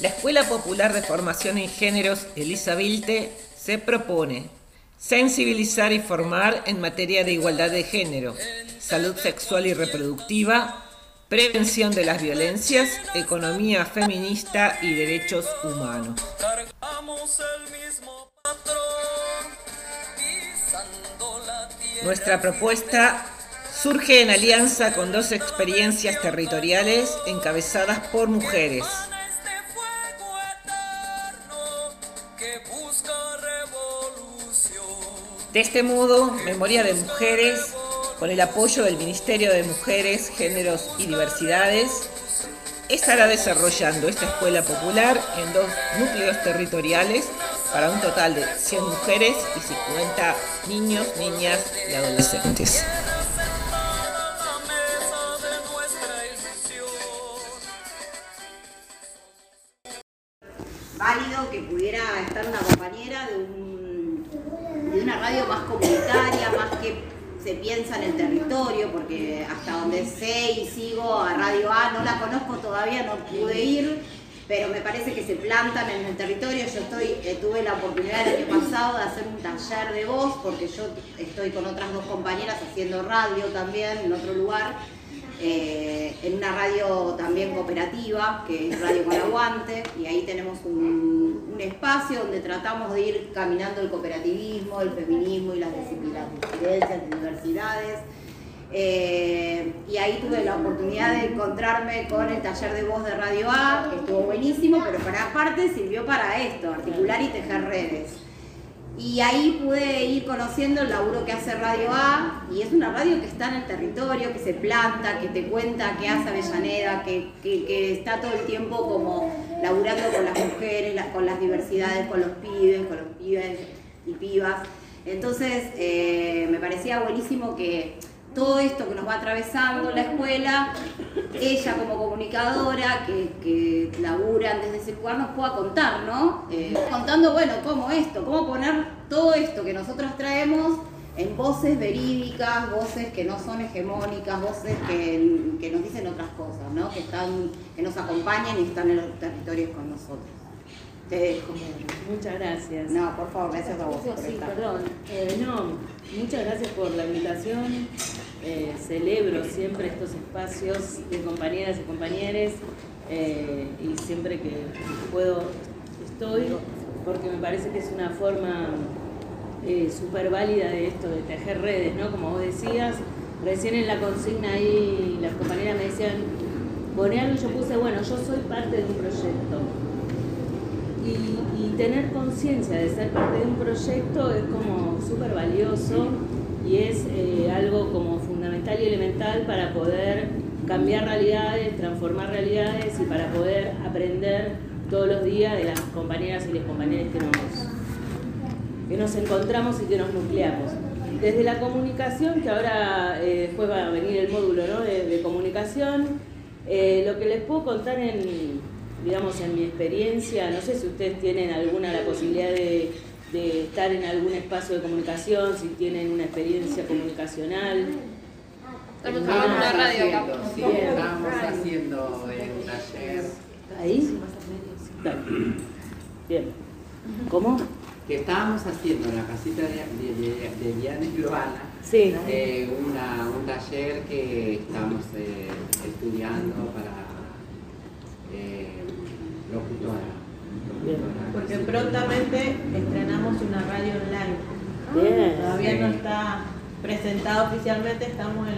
La Escuela Popular de Formación en Géneros Elisa Vilte se propone sensibilizar y formar en materia de igualdad de género, salud sexual y reproductiva, prevención de las violencias, economía feminista y derechos humanos. Nuestra propuesta surge en alianza con dos experiencias territoriales encabezadas por mujeres. De este modo, Memoria de Mujeres, con el apoyo del Ministerio de Mujeres, Géneros y Diversidades, estará desarrollando esta escuela popular en dos núcleos territoriales para un total de 100 mujeres y 50 niños, niñas y adolescentes. Territorio, porque hasta donde sé y sigo a Radio A, no la conozco todavía, no pude ir, pero me parece que se plantan en el territorio. Yo estoy, eh, tuve la oportunidad el año pasado de hacer un taller de voz, porque yo estoy con otras dos compañeras haciendo radio también en otro lugar, eh, en una radio también cooperativa, que es Radio con Aguante, y ahí tenemos un, espacio donde tratamos de ir caminando el cooperativismo, el feminismo y las disidencias, diversidades eh, y ahí tuve la oportunidad de encontrarme con el taller de voz de Radio A, que estuvo buenísimo, pero para aparte sirvió para esto, articular y tejer redes. Y ahí pude ir conociendo el laburo que hace Radio A, y es una radio que está en el territorio, que se planta, que te cuenta qué hace Avellaneda, que, que, está todo el tiempo como laburando con las mujeres, con las diversidades, con los pibes, con los pibes y pibas. Entonces eh, me parecía buenísimo que todo esto que nos va atravesando la escuela, ella como comunicadora que, que laburan desde ese lugar nos pueda contar, ¿no? Eh, contando, bueno, cómo esto, cómo poner todo esto que nosotros traemos en voces verídicas, voces que no son hegemónicas, voces que, nos dicen otras cosas, ¿no? Que, están, que nos acompañan y están en los territorios con nosotros. Te dejo. Muchas gracias. No, por favor, gracias a vos. sí, perdón. Eh, no, muchas gracias por la invitación. Eh, celebro siempre estos espacios de compañeras y compañeros eh, y siempre que puedo estoy porque me parece que es una forma súper válida de esto, de tejer redes, ¿no? Como vos decías, recién en la consigna ahí las compañeras me decían, ponerlo, yo puse, bueno, yo soy parte de un proyecto y, tener conciencia de ser parte de un proyecto es como súper valioso y es eh, algo como fundamental y elemental para poder cambiar realidades, transformar realidades y para poder aprender todos los días de las compañeras y los compañeros que nos, que nos encontramos y que nos nucleamos. Desde la comunicación, que ahora eh, después va a venir el módulo de, comunicación, eh, lo que les puedo contar en, digamos, en mi experiencia, no sé si ustedes tienen alguna la posibilidad de, estar en algún espacio de comunicación, si tienen una experiencia comunicacional. Estamos en una radio acá. Sí, estábamos haciendo un taller. ¿Ahí? Bien. ¿Cómo? Que estábamos haciendo en la casita de, de, Diana y Urbana sí. eh, una, un taller que estamos eh, estudiando para eh, porque prontamente estrenamos una radio online. Todavía no está presentada oficialmente, estamos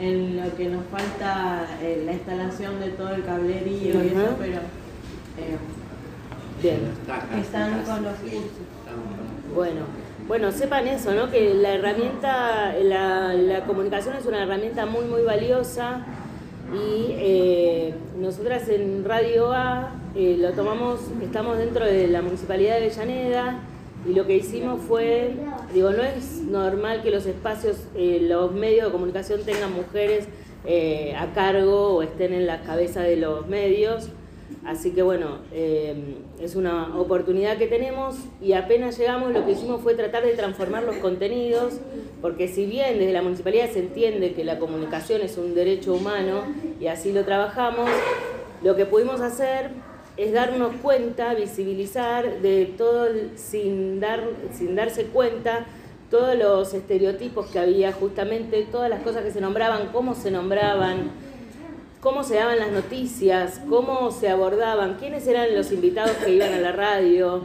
en, lo que nos falta eh, la instalación de todo el cablerío y eso, pero eh, están con los cursos. Bueno, bueno, sepan eso, ¿no? Que la herramienta, la, la comunicación es una herramienta muy, muy valiosa y eh, nosotras en Radio A eh, lo tomamos, estamos dentro de la Municipalidad de Avellaneda y lo que hicimos fue, digo, no es normal que los espacios, eh, los medios de comunicación tengan mujeres a cargo o estén en la cabeza de los medios, Así que bueno, eh, es una oportunidad que tenemos y apenas llegamos lo que hicimos fue tratar de transformar los contenidos, porque si bien desde la municipalidad se entiende que la comunicación es un derecho humano y así lo trabajamos, lo que pudimos hacer es darnos cuenta, visibilizar de todo, sin, dar, sin darse cuenta, todos los estereotipos que había, justamente todas las cosas que se nombraban, cómo se nombraban, cómo se daban las noticias, cómo se abordaban, quiénes eran los invitados que iban a la radio.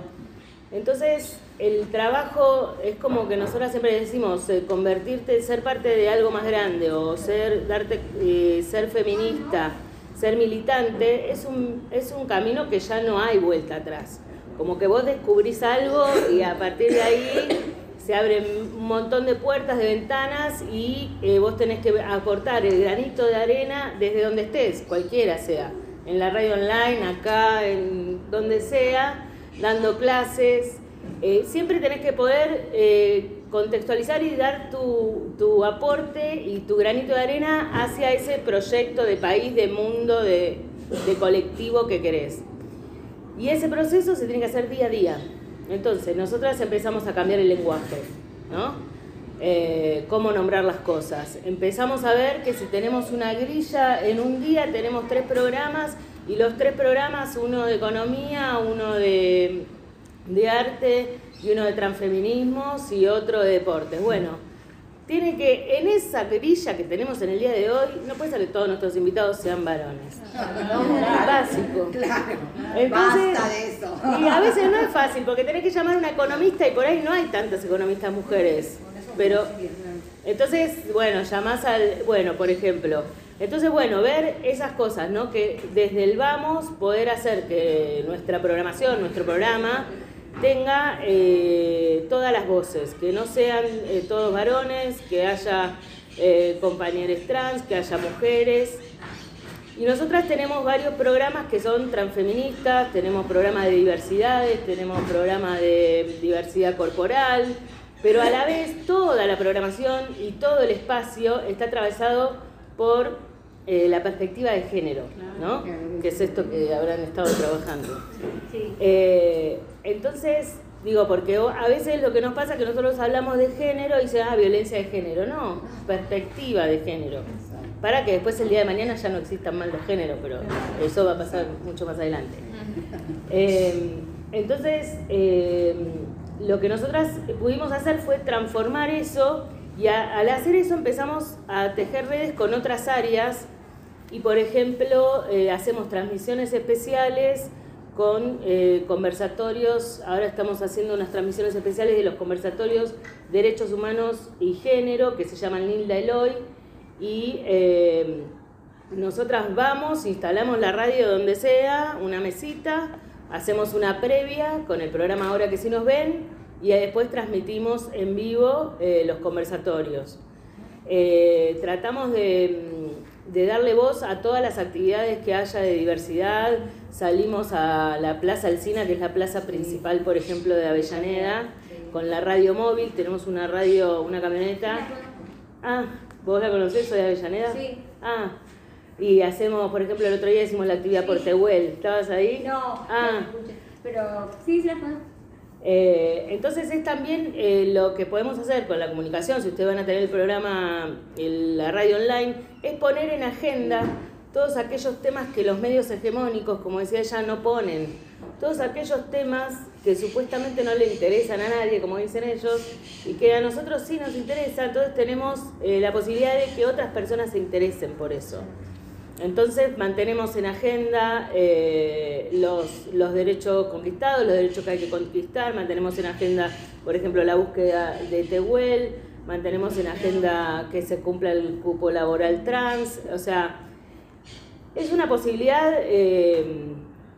Entonces, el trabajo es como que nosotros siempre decimos, eh, convertirte, ser parte de algo más grande o ser, darte, eh, ser feminista, ser militante, es un, es un camino que ya no hay vuelta atrás. Como que vos descubrís algo y a partir de ahí se abren un montón de puertas, de ventanas y eh, vos tenés que aportar el granito de arena desde donde estés, cualquiera sea, en la radio online, acá, en donde sea, dando clases. Eh, siempre tenés que poder eh, contextualizar y dar tu, tu, aporte y tu granito de arena hacia ese proyecto de país, de mundo, de, de colectivo que querés. Y ese proceso se tiene que hacer día a día. Entonces, nosotras empezamos a cambiar el lenguaje, ¿no? Eh, cómo nombrar las cosas. Empezamos a ver que si tenemos una grilla en un día, tenemos tres programas y los tres programas, uno de economía, uno de, de arte y uno de transfeminismos y otro de deportes. Bueno, tiene que, en esa grilla que tenemos en el día de hoy, no puede ser que todos nuestros invitados sean varones. Básico. Claro. Entonces, Basta de eso. Y a veces no es fácil, porque tenés que llamar a una economista y por ahí no hay tantas economistas mujeres. Pero, entonces, bueno, llamás al, bueno, por ejemplo, entonces, bueno, ver esas cosas, ¿no? Que desde el vamos poder hacer que nuestra programación, nuestro programa, tenga eh, todas las voces, que no sean eh, todos varones, que haya eh, compañeros trans, que haya mujeres. Y nosotras tenemos varios programas que son transfeministas, tenemos programas de diversidades, tenemos programas de diversidad corporal, pero a la vez toda la programación y todo el espacio está atravesado por eh, la perspectiva de género, ¿no? Que es esto que habrán estado trabajando. Eh, entonces, digo, porque a veces lo que nos pasa es que nosotros hablamos de género y se ah, violencia de género, no, perspectiva de género. Para que después el día de mañana ya no existan mal los géneros, pero eso va a pasar mucho más adelante. Eh, entonces, lo que nosotras pudimos hacer fue transformar eso y al hacer eso empezamos a tejer redes con otras áreas y por ejemplo eh, hacemos transmisiones especiales con eh, conversatorios, ahora estamos haciendo unas transmisiones especiales de los conversatorios Derechos Humanos y Género que se llaman Nilda Eloy y eh, nosotras vamos, instalamos la radio donde sea, una mesita, hacemos una previa con el programa Ahora que sí nos ven y después transmitimos en vivo los conversatorios. tratamos de de darle voz a todas las actividades que haya de diversidad. Salimos a la Plaza Alcina, que es la plaza principal, por ejemplo, de Avellaneda, con la radio móvil. Tenemos una radio, una camioneta. Ah, ¿vos la conocés? ¿Soy de Avellaneda? Sí. Ah, y hacemos, por ejemplo, el otro día hicimos la actividad por Tehuel. ¿Estabas ahí? No, ah. Pero sí, sí las conozco. Eh, entonces es también eh, lo que podemos hacer con la comunicación, si ustedes van a tener el programa, la radio online, es poner en agenda todos aquellos temas que los medios hegemónicos, como decía ella, no ponen. Todos aquellos temas que supuestamente no le interesan a nadie, como dicen ellos, y que a nosotros sí nos interesa, entonces tenemos eh, la posibilidad de que otras personas se interesen por eso. Entonces mantenemos en agenda eh, los, los, derechos conquistados, los derechos que hay que conquistar, mantenemos en agenda, por ejemplo, la búsqueda de Tehuel, mantenemos en agenda que se cumpla el cupo laboral trans, o sea, es una posibilidad, eh,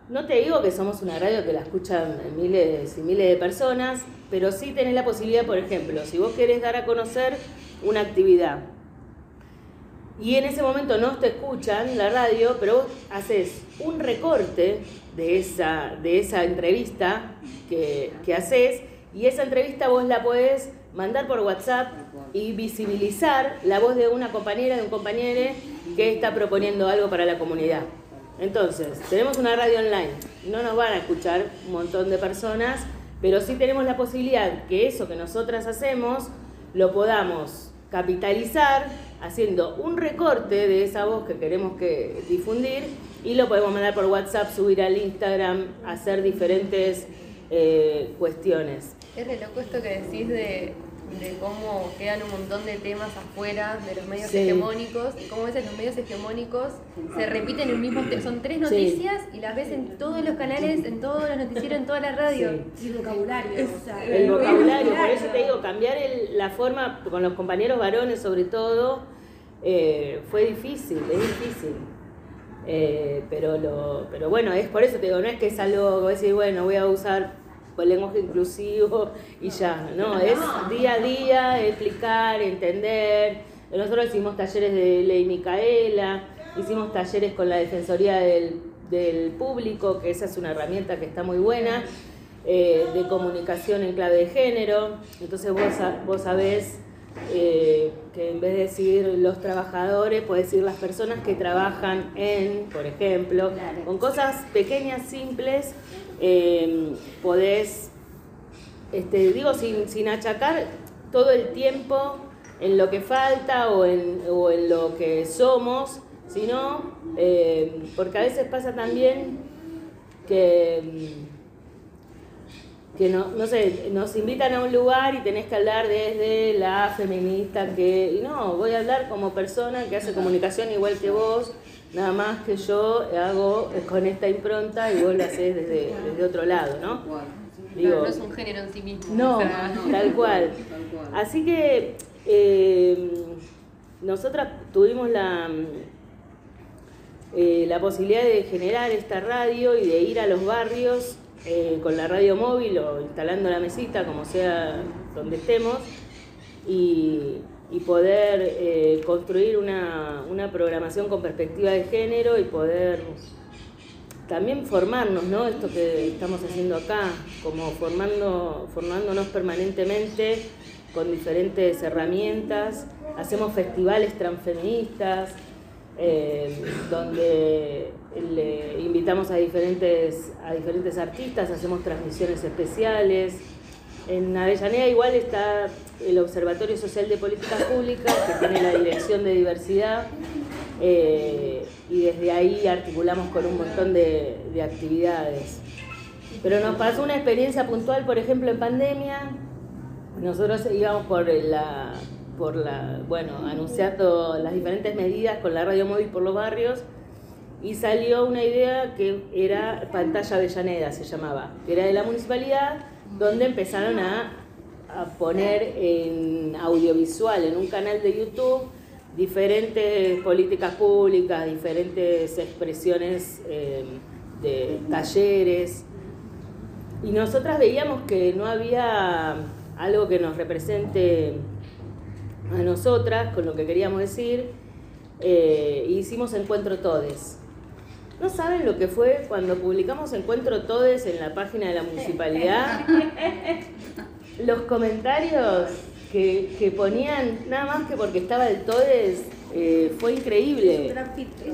no te digo que somos una radio que la escuchan miles y miles de personas, pero sí tenés la posibilidad, por ejemplo, si vos querés dar a conocer una actividad, y en ese momento no te escuchan la radio, pero vos haces un recorte de esa, de esa entrevista que, que haces y esa entrevista vos la podés mandar por WhatsApp y visibilizar la voz de una compañera, de un compañero que está proponiendo algo para la comunidad. Entonces, tenemos una radio online, no nos van a escuchar un montón de personas, pero sí tenemos la posibilidad que eso que nosotras hacemos lo podamos capitalizar haciendo un recorte de esa voz que queremos que difundir y lo podemos mandar por WhatsApp, subir al Instagram, hacer diferentes eh, cuestiones. Es re loco esto que decís de, de cómo quedan un montón de temas afuera de los medios Sí. hegemónicos y cómo a veces los medios hegemónicos se repiten el mismo son tres noticias y las ves en todos los canales, en todos los noticieros, en toda la radio. Sí. Y el vocabulario, o sea, El vocabulario, por eso te digo, cambiar el- la forma con los compañeros varones sobre todo eh, fue difícil, es difícil. Eh, pero lo, pero bueno, es por eso te digo, no es que es algo que vos decís, bueno, voy a usar el lenguaje inclusivo y ya, no, es día a día, explicar, entender. Nosotros hicimos talleres de ley Micaela, hicimos talleres con la Defensoría del, del Público, que esa es una herramienta que está muy buena, eh, de comunicación en clave de género. Entonces vos, vos sabés eh, que en vez de decir los trabajadores, puedes decir las personas que trabajan en, por ejemplo, con cosas pequeñas, simples, eh, podés, este, digo, sin, sin achacar todo el tiempo en lo que falta o en, o en lo que somos, sino, eh, porque a veces pasa también que, mm, que no, no sé, nos invitan a un lugar y tenés que hablar desde la feminista que, y no, voy a hablar como persona que hace comunicación igual que vos, nada más que yo hago con esta impronta y vos lo haces desde, desde otro lado, ¿no? Claro, no es un género en sí mismo. No, tal cual. Así que eh, nosotras tuvimos la, eh, la posibilidad de generar esta radio y de ir a los barrios eh, con la radio móvil o instalando la mesita, como sea donde estemos, y, poder eh, construir una, una programación con perspectiva de género y poder también formarnos, ¿no? Esto que estamos haciendo acá, como formando, formándonos permanentemente con diferentes herramientas. Hacemos festivales transfeministas, eh, donde le invitamos a diferentes, a diferentes artistas, hacemos transmisiones especiales. En Avellaneda igual está el Observatorio Social de Políticas Públicas, que tiene la Dirección de Diversidad, eh, y desde ahí articulamos con un montón de, de actividades. Pero nos pasó una experiencia puntual, por ejemplo, en pandemia. Nosotros íbamos por la, por la, bueno, anunciando las diferentes medidas con la radio móvil por los barrios y salió una idea que era pantalla Avellaneda, se llamaba, que era de la municipalidad, donde empezaron a, a poner en audiovisual, en un canal de YouTube, diferentes políticas públicas, diferentes expresiones eh, de talleres. Y nosotras veíamos que no había algo que nos represente a nosotras con lo que queríamos decir. eh, hicimos Encuentro Todes. ¿No saben lo que fue cuando publicamos Encuentro Todes en la página de la municipalidad? Los comentarios que, que ponían, nada más que porque estaba el Todes, eh, fue increíble. Eso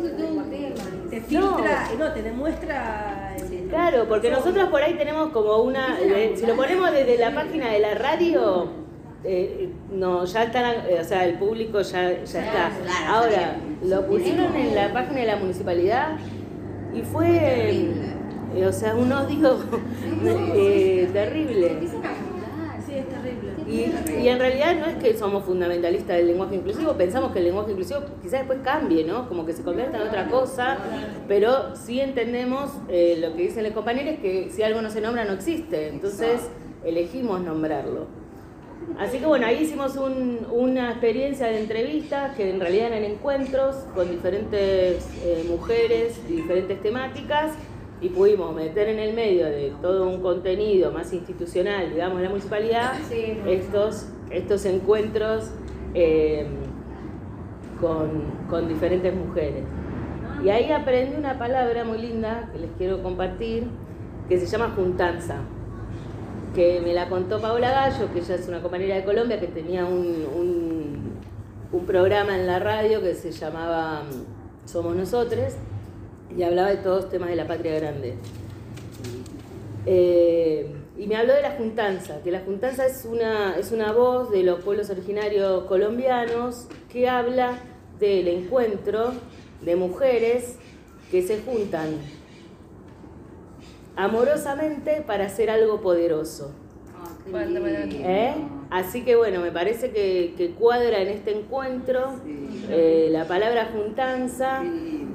es todo un tema. Te No. filtra, no, te demuestra. el- Claro, porque nosotros por ahí tenemos como una, si lo ponemos desde la página de la radio, eh, no, ya están, eh, o sea, el público ya, ya está. claro, Ahora, lo pusieron en la página de la municipalidad y fue, eh, o sea, un odio eh, terrible. Y en realidad no es que somos fundamentalistas del lenguaje inclusivo, pensamos que el lenguaje inclusivo quizás después cambie, ¿no? Como que se convierta en otra cosa, pero sí entendemos eh, lo que dicen los compañeros, que si algo no se nombra no existe, entonces elegimos nombrarlo. Así que bueno, ahí hicimos un- una experiencia de entrevistas que en realidad eran encuentros con diferentes eh, mujeres y diferentes temáticas y pudimos meter en el medio de todo un contenido más institucional, digamos, de la municipalidad, estos, estos encuentros eh, con, con diferentes mujeres. Y ahí aprendí una palabra muy linda que les quiero compartir, que se llama juntanza que me la contó Paola Gallo, que ella es una compañera de Colombia que tenía un, un, programa en la radio que se llamaba mm, Somos Nosotros y hablaba de todos temas de la patria grande. Eh, y me habló de la juntanza, que la juntanza es una, es una voz de los pueblos originarios colombianos que habla del encuentro de mujeres que se juntan amorosamente para hacer algo poderoso. Ah. ¿Eh? Así que bueno, me parece que, que cuadra en este encuentro eh, la palabra juntanza,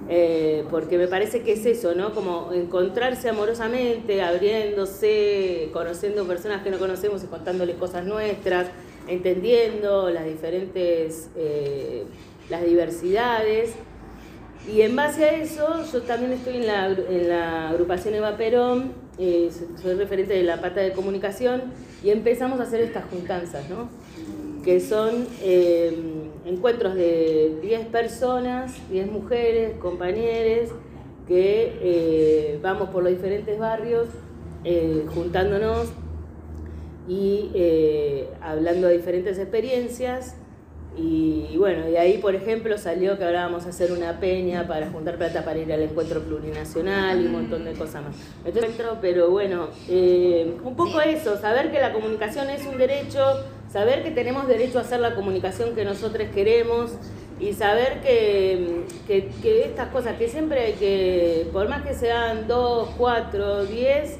eh, porque me parece que es eso, ¿no? Como encontrarse amorosamente, abriéndose, conociendo personas que no conocemos y contándoles cosas nuestras, entendiendo las diferentes, eh, las diversidades. Y en base a eso, yo también estoy en la, en la agrupación Eva Perón, eh, so- soy referente de la pata de comunicación, y empezamos a hacer estas juntanzas, ¿no? Que son eh, encuentros de 10 personas, 10 mujeres, compañeros, que eh, vamos por los diferentes barrios juntándonos y hablando de diferentes experiencias. Y, y bueno, de ahí, por ejemplo, salió que ahora vamos a hacer una peña para juntar plata para ir al encuentro plurinacional y un montón de cosas más. Entonces, pero bueno, eh, un poco eso, saber que la comunicación es un derecho, saber que tenemos derecho a hacer la comunicación que nosotros queremos y saber que, que, que estas cosas, que siempre hay que, por más que sean dos, cuatro, diez,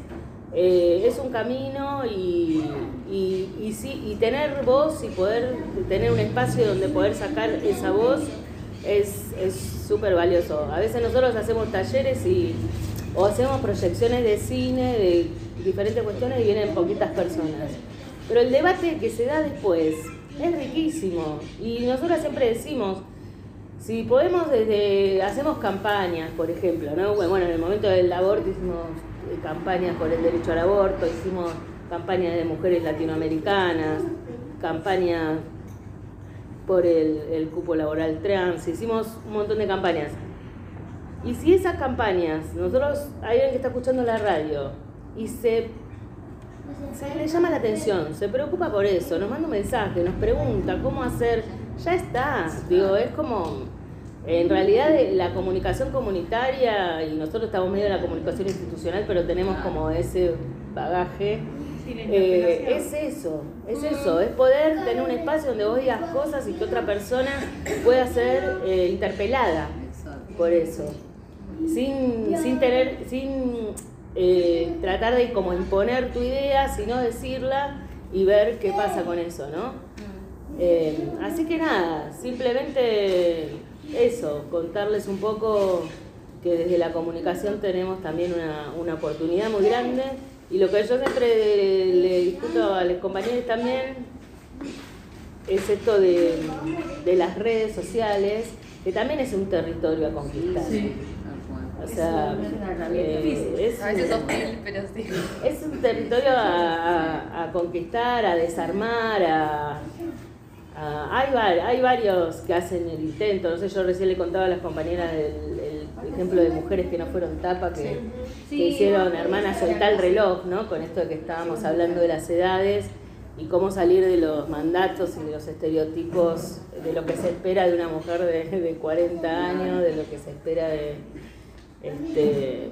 eh, es un camino y, y, y sí, y tener voz y poder tener un espacio donde poder sacar esa voz es es súper valioso. A veces nosotros hacemos talleres y, o hacemos proyecciones de cine, de diferentes cuestiones y vienen poquitas personas. Pero el debate que se da después es riquísimo y nosotros siempre decimos, si podemos desde, hacemos campañas, por ejemplo, ¿no? Bueno, en el momento del aborto hicimos campañas por el derecho al aborto, hicimos campañas de mujeres latinoamericanas, campañas por el, el cupo laboral trans, hicimos un montón de campañas. Y si esas campañas, nosotros, hay alguien que está escuchando la radio y se, se le llama la atención, se preocupa por eso, nos manda un mensaje, nos pregunta cómo hacer, ya está, digo, es como, en realidad eh, la comunicación comunitaria, y nosotros estamos medio en la comunicación institucional, pero tenemos como ese bagaje, eh, es eso, es eso, es poder tener un espacio donde vos digas cosas y que otra persona pueda ser eh, interpelada por eso, sin, sin tener, sin eh, tratar de como imponer tu idea, sino decirla y ver qué pasa con eso, ¿no? Eh, así que nada, simplemente eso, contarles un poco que desde la comunicación tenemos también una, una oportunidad muy grande y lo que yo siempre le discuto a los compañeros también es esto de, de las redes sociales, que también es un territorio a conquistar. O sea, eh, es, A veces un- hostil, pero sí. es un territorio a, a- a conquistar, a desarmar, a, a- hay, hay varios que hacen el intento. No sé, yo recién le contaba a las compañeras el, el ejemplo de mujeres que no fueron tapa, que, que hicieron hermanas soltar el reloj, ¿no? Con esto de que estábamos hablando de las edades y cómo salir de los mandatos y de los estereotipos, de lo que se espera de una mujer de, de 40 años, de lo que se espera de... Este,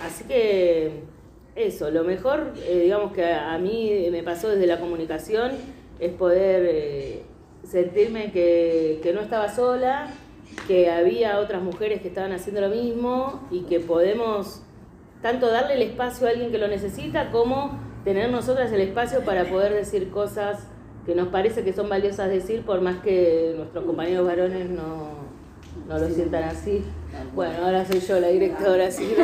así que eso, lo mejor, eh, digamos que a, a mí me pasó desde la comunicación, es poder eh, sentirme que, que no estaba sola, que había otras mujeres que estaban haciendo lo mismo y que podemos tanto darle el espacio a alguien que lo necesita como tener nosotras el espacio para poder decir cosas que nos parece que son valiosas decir por más que nuestros compañeros varones no, no lo sientan así. Bueno, ahora soy yo la directora, así